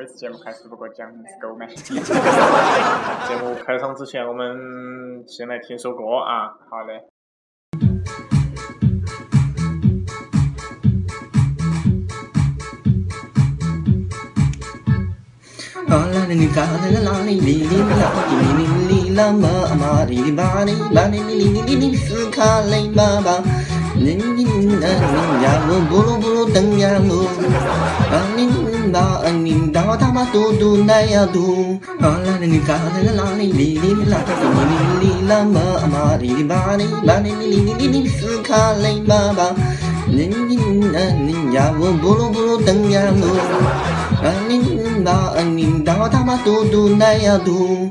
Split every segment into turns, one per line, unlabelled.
每次节目开始不给我讲狗妹。
节目开场之前，我们先来听首歌啊。
好嘞。
啦啦哩哩啦啦啦啦哩哩哩啦哩哩哩哩啦嘛嘛哩哩吧哩吧哩哩哩哩哩斯卡嘞吧吧。你你你你你呀，我咕噜咕噜等呀噜，啊你你那你到他妈嘟嘟来呀嘟，啊啦哩哩啦哩哩啦哩哩哩哩啦哩哩哩哩哩啦嘛啊嘛哩哩吧哩吧哩哩哩哩哩哩斯卡哩巴巴，你你你你呀，我咕噜咕噜等呀噜，啊你你那你到他妈嘟嘟那呀嘟。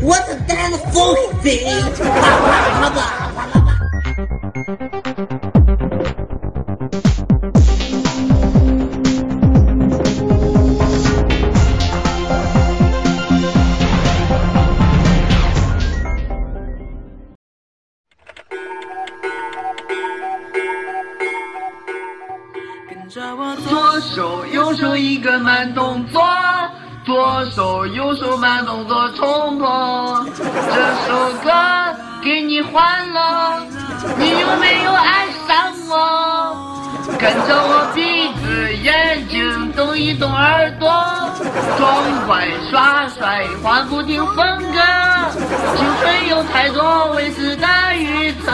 我是
单的风飞，啪啪啪啪啪啪啪。
左手右手一个慢动作，左手右手慢动作重播。这首歌给你欢乐，你有没有爱上我？跟着我鼻子、眼睛动一动耳朵，装乖耍帅换不停风格。青春有太多未知的预测，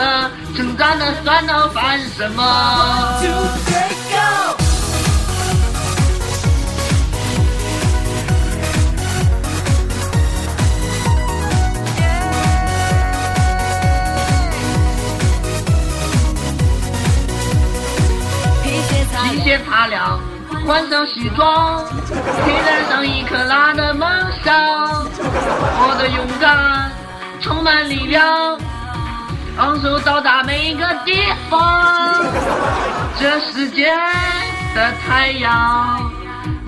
成长的烦恼烦什么？To take off 皮鞋擦亮，换上西装，黑带上一克拉的梦想。我的勇敢充满力量，昂首到达每一个地方。这世界的太阳，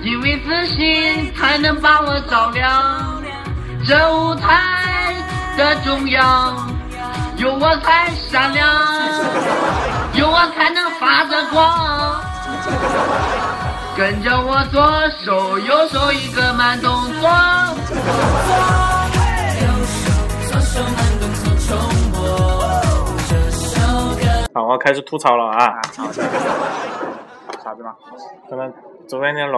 因为自信才能把我照亮。这舞台的中央，有我才闪亮，有我才能发着光。跟着我左手右手一个慢动作。
好，我开始吐槽了啊。
啥子嘛？
可能昨天年了，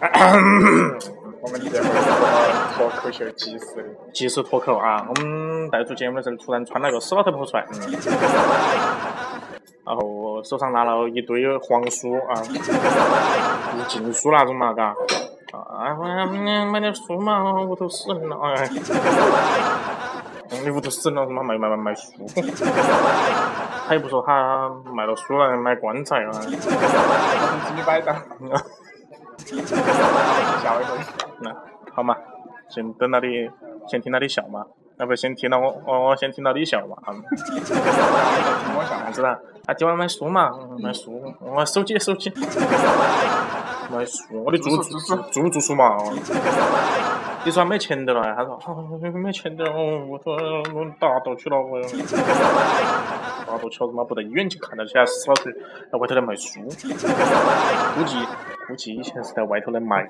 嗯，
我们节目脱口秀及时的。
及时脱口啊。我们带出节目的时候，突然穿了个死老头出来，嗯，然后手上拿了一堆黄书啊，是禁书那种嘛，嘎。啊，我买买点书嘛，屋头死人了，哎。你屋头死人了，他妈卖卖卖卖书，他也不说他卖了书来，买棺材了。
你摆的。笑 一会。
那好嘛，先等到你，先听到你笑嘛，要不先听到我，我我先听到你笑 嘛，嗯。
听我笑。
是的，啊，今晚买书嘛，嗯买书，我手机手机，买书，我的住住住不住宿嘛？你说他没钱的了，他说没钱的，我说我大到去了，我大到去了，他妈不得医院去看到起来死老头在外头来卖书，估计估计以前是在外头来卖，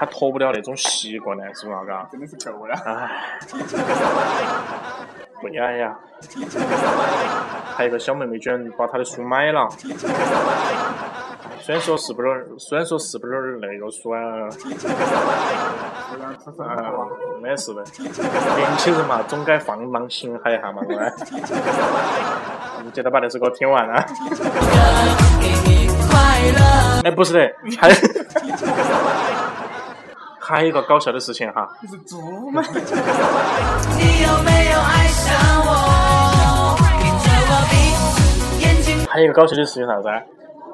他脱不了那种习惯呢，是不是嘎？
真的是够了。
唉，贵呀呀！还有个小妹妹居然把他的书买了，虽然说是不是，虽然说是不是那个书啊，没事的，年轻人嘛，总该放浪形骸一下嘛，对吧？我们接着把这首歌听完啊。哎，不是的，还还有一个搞笑的事情哈，
你是猪吗？
你有没有爱上我？
还有一个搞笑的事情啥子啊？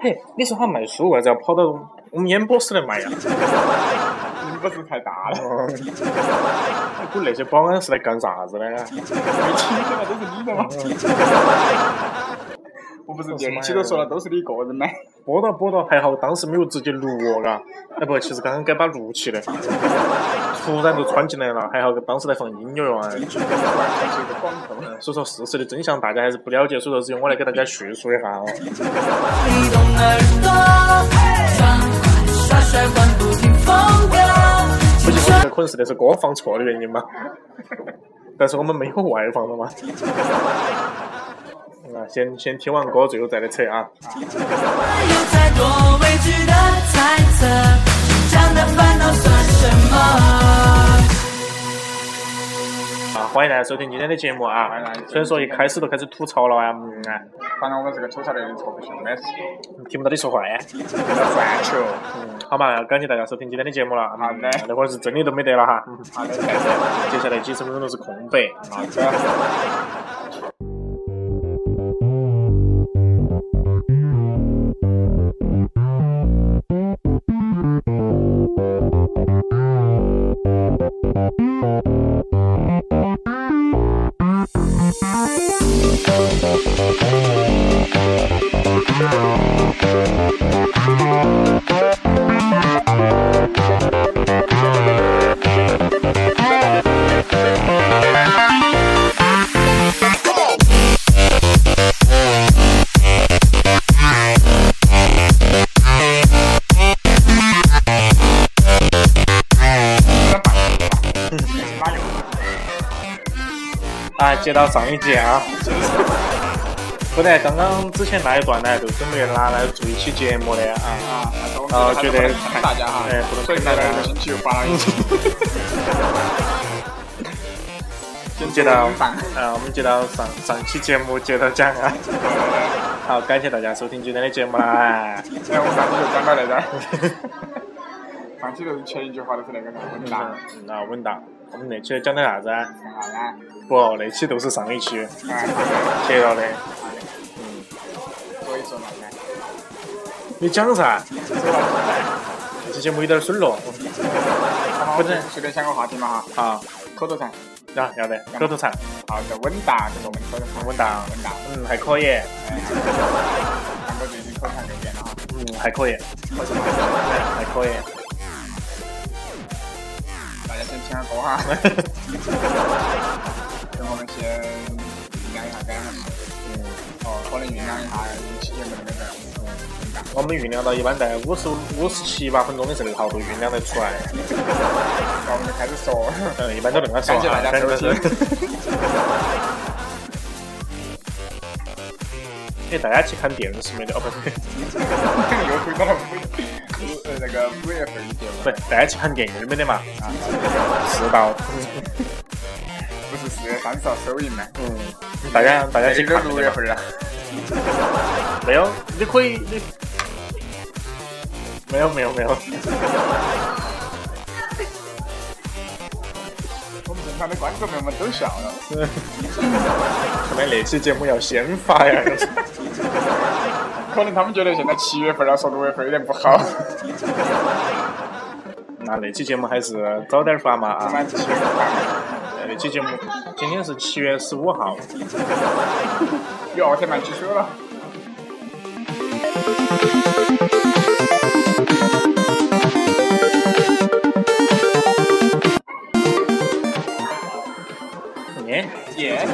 嘿，你说他卖书为啥子要跑到我们演播室来卖呀？
你不是太大了？
估那些保安是来干啥子的？
没听的嘛，都是你的嘛。我不是电器都说了，都是你一个人的。
播到播到，还好当时没有直接录哦，嘎。哎不，其实刚刚该把录起的，突然就穿进来了，还好当时在放音乐啊。所以说事实的真相大家还是不了解，所以说只有我来给大家叙述一下哦。
不
行，我觉得可能是那首歌放错的原因吧。但是我们没有外放了嘛。啊，先先听完歌，最后再来扯啊。啊，欢迎大家收听今天的节目啊！虽然说一开始都开始吐槽了啊，嗯啊，
反正我们这个吐槽的有点错不行的，
听不到你说话呀。
球。
嗯，好嘛，感谢大家收听今天的节目了。
好的
嗯那会儿是真的都没得了哈。嗯
好的，
接下来几十分钟都是空白。
好的。
接到上一集啊。本来刚刚之前那一段呢，就准备拿来做一期节目的啊。
啊，但是我
啊
们觉得大家哈
哎不能，
所以
坑大家
在这个星期又发了一期。
接到
饭。
啊，我们接到上上期节目接着讲啊。好，感谢大家收听今天的节目啦。哎
哎，我上次就讲到那个。上期就是前一句话就是那个啥，稳当。
嗯，啊，稳当。我们那期讲的啥子啊？
啥呢？
不，那期都是上一期
哎，
接到的。
嗯所以说嘛，来，
你讲啥？
说到
这期节目有点水了。
不能随便想个话题嘛哈。
好，
口头禅，
啊，要得，口头禅，
好，叫稳当，这个我们口头禅。
稳当，
稳当。
嗯，还可以，
哎，韩国最近口头禅又变了哈。
嗯，还可以，还可以。
大家先听下歌哈。等我们先酝酿一下感
嗯，
哦，可能酝酿一下一期节目的那个。
我们酝酿到一般在五十五十七八分钟的时候就酝酿得出来。
然后我们就开始说。
嗯，一般都那个说
感谢大家收听。
哎，大家去看电视没得？哦，不是，
又回到了那个五月份的节目，
不是，大家去看电影没得嘛？啊，是到，
不是四月三十号首映呢，
嗯，大家大家去
那
看
个六月份啊。
没有？你可以，你没有没有没有，
我们正常的观众朋友们都笑了，
看来那期节目要先发呀。
可能他们觉得现在七月份了，说六月份有点不好。
那那期节目还是早点发嘛啊！那期节目今天是七月十五号，
有奥特曼举手了，
耶
耶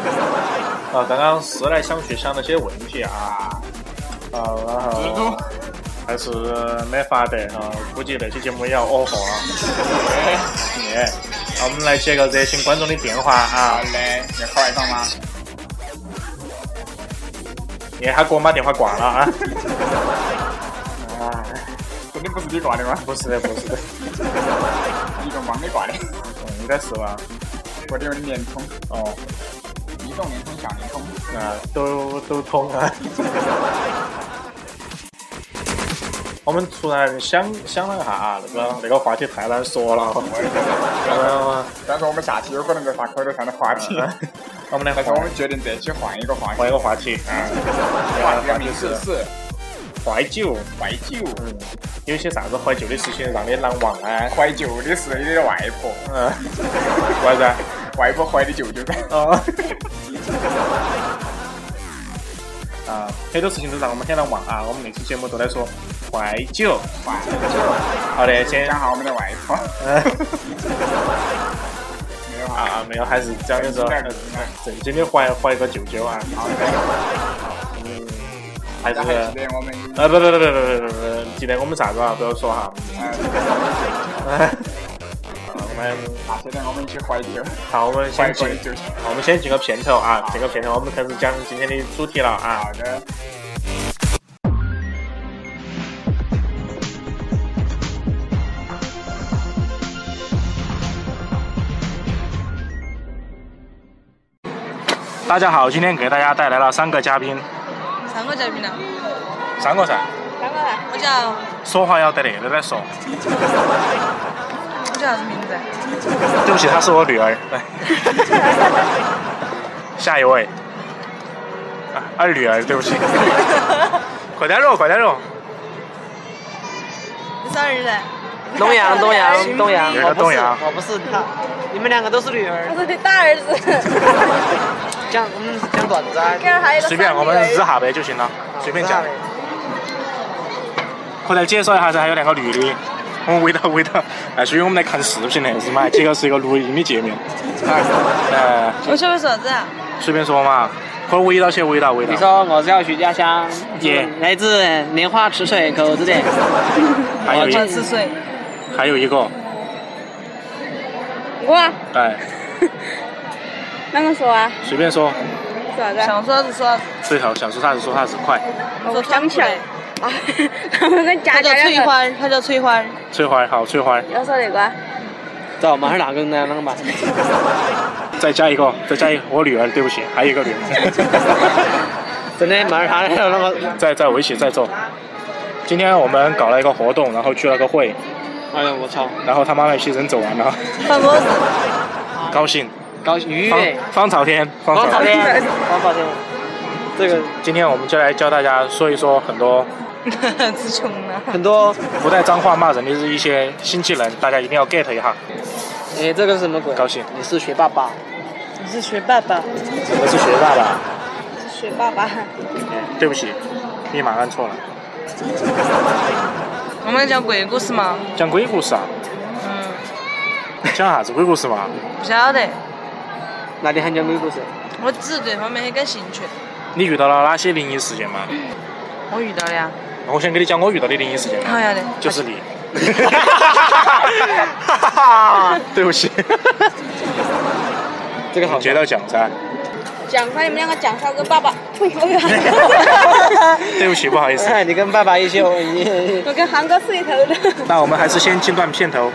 啊！刚刚思来想去想了些问题啊，
啊！
啊，然后还是没法得啊，估计那期节目也要哦豁了。
耶，
耶！那我们来接个热心观众的电话
好
啊！
嘞，要考外访吗？
耶，他给我把电话挂了啊！啊，
真的不是你挂的吗？
不是的，不是的，
移动帮你挂的，
嗯应该是吧？
我这有点联通，
哦，
移动联通、小联通。
啊，都都通啊。我们突然想想了一下啊，那个那个话题太难说了。呃
但是我们下期有可能在发口头上的话题，
我们来
但是我们决定这期换一个话题
换，一个话题啊，
话题的名字是
怀旧。
怀旧。
嗯，有些啥子怀旧的事情让你难忘啊？
怀旧的是你的外婆，
嗯，为啥
外婆怀的舅舅噻。
哦。啊，很多事情都让我们很难忘啊！我们那期节目都在说怀旧。
怀旧。
好的，先
讲下我们的外婆。
嗯
没有啊。
啊，没有，还是讲一说
正经的
怀怀个舅舅啊。
好
还是
记得我们
啊不不不不不不不，记得我们啥子啊？不要说哈。
呃，
我们
那现在我们一起怀旧，
好，我们
怀
先进。好我们先进个片头啊，进个片头，我们开始讲今天的主题了啊
好。的。
大家好，今天给大家带来了三个嘉宾，
三个嘉宾呢？
三个噻，
三个噻。我叫
说话要得那个再说。
我叫啥子名字？
对不起，她是我女儿。下一位，啊，二女儿，对不起。快点肉，快点肉。
你是儿子？
东阳，东阳，东阳，我不是，
东阳
我不是他，你们两个都是女儿
我。是你大儿子。
讲，我们讲段子啊。
随便，我们日下呗就行了，随便讲。快点介绍一下噻，还有两个女的。我们围到围到，哎，所以我们来看视频的是嘛？这个是一个录音的界面。哎，
我晓得说啥子啊？
随便说嘛，快围到些，围到围到
你。说我是要去家乡，
耶
来自莲花池水口子的，
还有一
我吃水。
还有一个，
我啊
哎，
啷个说啊？
随便说，
说啥子啊？
想说啥子说啥子。
最好想说啥子说啥子，快。
我想起来。啊，他们跟
他叫。翠花儿，他叫翠花。
翠花好，翠花儿，
要说那个啊？
走，马上哪个呢？那个办？
再加一个，再加一个，我女儿，对不起，还有一个女儿。
真的，马上他那个，
再再围起再做。今天我们搞了一个活动，然后聚了个会，
哎呀，我操，
然后他妈那些人走完了，
放鸽子。
高兴。
高兴愉
方
悦，
方朝天，方
光朝天，
天。
光朝天，这个
今天我们就来教大家说一说很多
词穷了。
很多，
不带脏话骂人的是一些新技能，大家一定要 get 一下。
哎，这个是什么鬼？
高兴
你是学霸吧？
你是学爸爸。
我是学霸吧？
学爸爸。
对不起，密码按错了。
我们讲鬼故事嘛？
讲鬼故事啊？
嗯，
讲啥子鬼故事嘛？
不晓得。
那你还讲鬼故事？
我只是对方面很感兴趣。
你遇到了哪些灵异事件吗？
我遇到了呀。
我先给你讲我遇到的灵异事件。
好呀的。
就是你。对不起。
这个好
接着讲噻。
讲出来你们两个讲出来跟爸爸。
对不起，不好意思。
哎，你跟爸爸一起，
我跟韩哥是一头的。
那我们还是先进段片头。